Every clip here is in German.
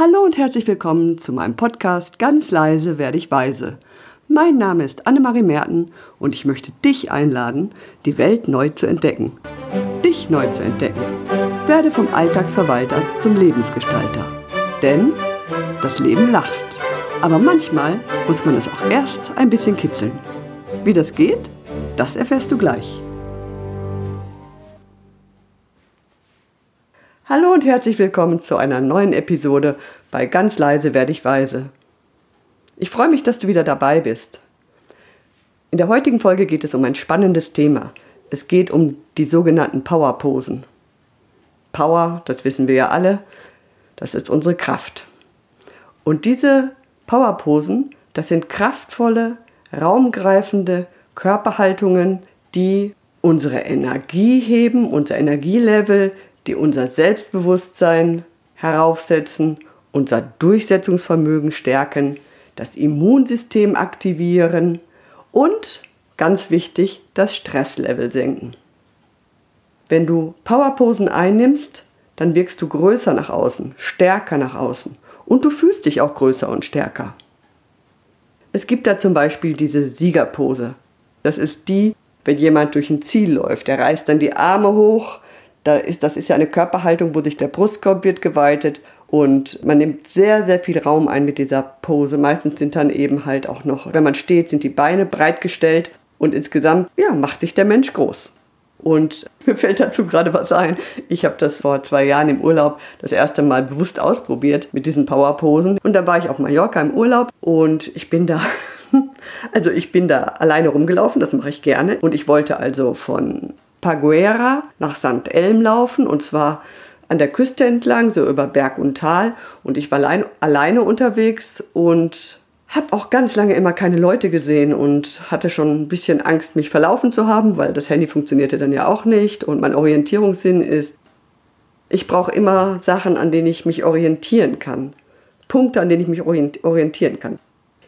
Hallo und herzlich willkommen zu meinem Podcast Ganz leise werde ich weise. Mein Name ist Annemarie Merten und ich möchte dich einladen, die Welt neu zu entdecken. Dich neu zu entdecken. Werde vom Alltagsverwalter zum Lebensgestalter. Denn das Leben lacht. Aber manchmal muss man es auch erst ein bisschen kitzeln. Wie das geht, das erfährst du gleich. Hallo und herzlich willkommen zu einer neuen Episode bei Ganz leise werde ich weise. Ich freue mich, dass du wieder dabei bist. In der heutigen Folge geht es um ein spannendes Thema. Es geht um die sogenannten Powerposen. Power, das wissen wir ja alle, das ist unsere Kraft. Und diese Powerposen, das sind kraftvolle, raumgreifende Körperhaltungen, die unsere Energie heben, unser Energielevel, die unser Selbstbewusstsein heraufsetzen, unser Durchsetzungsvermögen stärken, das Immunsystem aktivieren und, ganz wichtig, das Stresslevel senken. Wenn du Powerposen einnimmst, dann wirkst du größer nach außen, stärker nach außen und du fühlst dich auch größer und stärker. Es gibt da zum Beispiel diese Siegerpose. Das ist die, wenn jemand durch ein Ziel läuft. Der reißt dann die Arme hoch, da ist, das ist ja eine Körperhaltung, wo sich der Brustkorb wird geweitet und man nimmt sehr, sehr viel Raum ein mit dieser Pose. Meistens sind dann eben halt auch noch, wenn man steht, sind die Beine breit gestellt und insgesamt, ja, macht sich der Mensch groß. Und mir fällt dazu gerade was ein. Ich habe das vor zwei Jahren im Urlaub das erste Mal bewusst ausprobiert mit diesen Powerposen. Und da war ich auf Mallorca im Urlaub und ich bin da, also ich bin da alleine rumgelaufen, das mache ich gerne. Und ich wollte also von Paguera nach St. Elm laufen und zwar an der Küste entlang, so über Berg und Tal. Und ich war allein, alleine unterwegs und habe auch ganz lange immer keine Leute gesehen und hatte schon ein bisschen Angst, mich verlaufen zu haben, weil das Handy funktionierte dann ja auch nicht und mein Orientierungssinn ist, ich brauche immer Sachen, an denen ich mich orientieren kann. Punkte, an denen ich mich orientieren kann.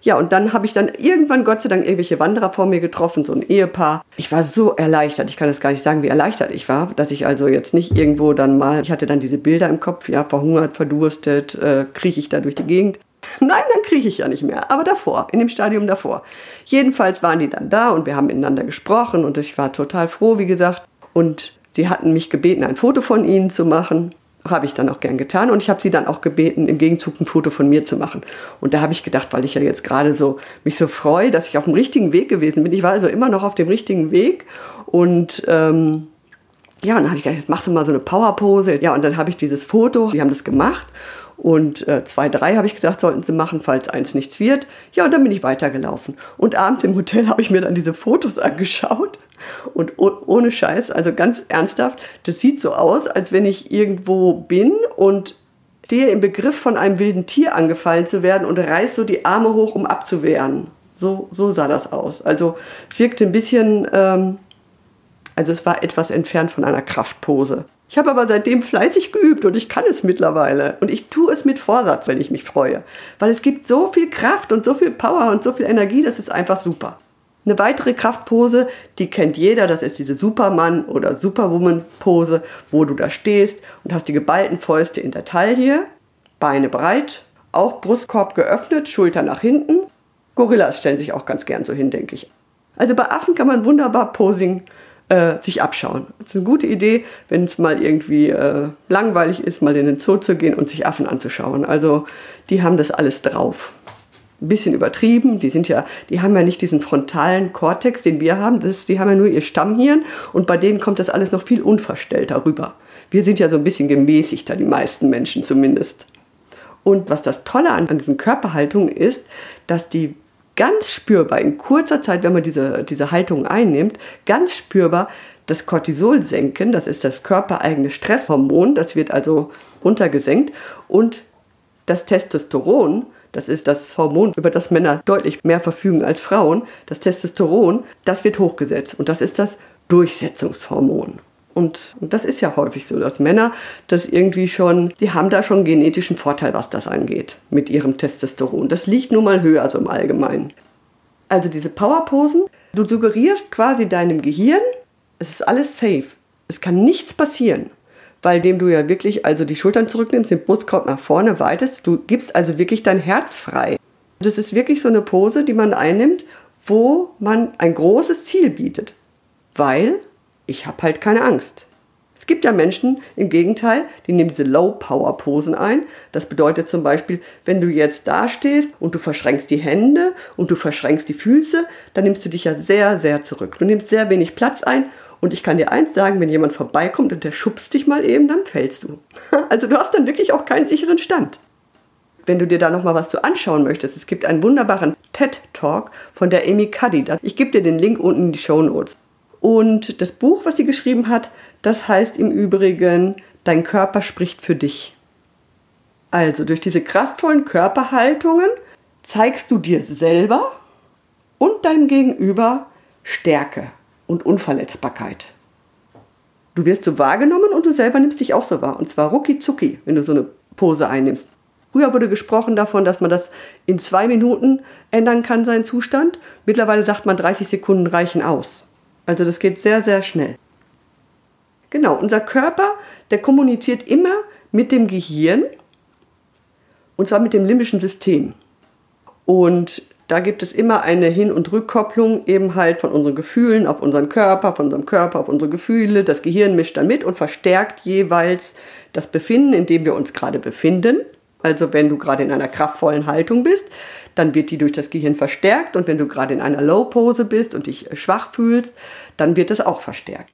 Ja, und dann habe ich dann irgendwann Gott sei Dank irgendwelche Wanderer vor mir getroffen, so ein Ehepaar. Ich war so erleichtert, ich kann das gar nicht sagen, wie erleichtert ich war, dass ich also jetzt nicht irgendwo dann mal, ich hatte dann diese Bilder im Kopf, ja, verhungert, verdurstet, äh, krieche ich da durch die Gegend. Nein, dann kriege ich ja nicht mehr. Aber davor, in dem Stadium davor. Jedenfalls waren die dann da und wir haben miteinander gesprochen und ich war total froh, wie gesagt. Und sie hatten mich gebeten, ein Foto von ihnen zu machen habe ich dann auch gern getan und ich habe sie dann auch gebeten, im Gegenzug ein Foto von mir zu machen. Und da habe ich gedacht, weil ich ja jetzt gerade so mich so freue, dass ich auf dem richtigen Weg gewesen bin. Ich war also immer noch auf dem richtigen Weg und ähm, ja, und dann habe ich gedacht, jetzt machst du mal so eine Powerpose. Ja, und dann habe ich dieses Foto, die haben das gemacht und äh, zwei, drei habe ich gesagt, sollten sie machen, falls eins nichts wird. Ja, und dann bin ich weitergelaufen. Und abends im Hotel habe ich mir dann diese Fotos angeschaut. Und ohne Scheiß, also ganz ernsthaft, das sieht so aus, als wenn ich irgendwo bin und stehe im Begriff von einem wilden Tier angefallen zu werden und reiß so die Arme hoch, um abzuwehren. So, so sah das aus. Also es wirkte ein bisschen, ähm, also es war etwas entfernt von einer Kraftpose. Ich habe aber seitdem fleißig geübt und ich kann es mittlerweile. Und ich tue es mit Vorsatz, wenn ich mich freue. Weil es gibt so viel Kraft und so viel Power und so viel Energie, das ist einfach super. Eine weitere Kraftpose, die kennt jeder, das ist diese Superman- oder Superwoman-Pose, wo du da stehst und hast die geballten Fäuste in der Taille, Beine breit, auch Brustkorb geöffnet, Schulter nach hinten. Gorillas stellen sich auch ganz gern so hin, denke ich. Also bei Affen kann man wunderbar Posing äh, sich abschauen. Das ist eine gute Idee, wenn es mal irgendwie äh, langweilig ist, mal in den Zoo zu gehen und sich Affen anzuschauen. Also die haben das alles drauf. Ein bisschen übertrieben, die sind ja, die haben ja nicht diesen frontalen Kortex, den wir haben, das, die haben ja nur ihr Stammhirn und bei denen kommt das alles noch viel unverstellter rüber. Wir sind ja so ein bisschen gemäßigter, die meisten Menschen zumindest. Und was das Tolle an, an diesen Körperhaltungen ist, dass die ganz spürbar in kurzer Zeit, wenn man diese, diese Haltung einnimmt, ganz spürbar das Cortisol senken, das ist das körpereigene Stresshormon, das wird also runtergesenkt. Und das Testosteron, das ist das Hormon, über das Männer deutlich mehr verfügen als Frauen, das Testosteron, das wird hochgesetzt. Und das ist das Durchsetzungshormon. Und, und, das ist ja häufig so, dass Männer das irgendwie schon, die haben da schon genetischen Vorteil, was das angeht, mit ihrem Testosteron. Das liegt nun mal höher so im Allgemeinen. Also diese Powerposen, du suggerierst quasi deinem Gehirn, es ist alles safe. Es kann nichts passieren. weil dem du ja wirklich also die Schultern zurücknimmst, den Brustkorb nach vorne weitest. Du gibst also wirklich dein Herz frei. Das ist wirklich so eine Pose, die man einnimmt, wo man ein großes Ziel bietet. Weil ich habe halt keine Angst. Es gibt ja Menschen, im Gegenteil, die nehmen diese Low-Power-Posen ein. Das bedeutet zum Beispiel, wenn du jetzt da stehst und du verschränkst die Hände und du verschränkst die Füße, dann nimmst du dich ja sehr, sehr zurück. Du nimmst sehr wenig Platz ein und ich kann dir eins sagen, wenn jemand vorbeikommt und der schubst dich mal eben, dann fällst du. Also du hast dann wirklich auch keinen sicheren Stand. Wenn du dir da noch mal was zu anschauen möchtest, es gibt einen wunderbaren TED Talk von der Amy Cuddy. Ich gebe dir den Link unten in die Show Notes. Und das Buch, was sie geschrieben hat, das heißt im Übrigen, dein Körper spricht für dich. Also durch diese kraftvollen Körperhaltungen zeigst du dir selber und deinem Gegenüber Stärke und Unverletzbarkeit. Du wirst so wahrgenommen und du selber nimmst dich auch so wahr. Und zwar rucki zucki, wenn du so eine Pose einnimmst. Früher wurde gesprochen davon, dass man das in zwei Minuten ändern kann, seinen Zustand. Mittlerweile sagt man, 30 Sekunden reichen aus. Also das geht sehr, sehr schnell. Genau, unser Körper, der kommuniziert immer mit dem Gehirn und zwar mit dem limbischen System. Und da gibt es immer eine Hin- und Rückkopplung eben halt von unseren Gefühlen auf unseren Körper, von unserem Körper auf unsere Gefühle. Das Gehirn mischt dann mit und verstärkt jeweils das Befinden, in dem wir uns gerade befinden. Also wenn du gerade in einer kraftvollen Haltung bist, dann wird die durch das Gehirn verstärkt und wenn du gerade in einer Low-Pose bist und dich schwach fühlst, dann wird es auch verstärkt.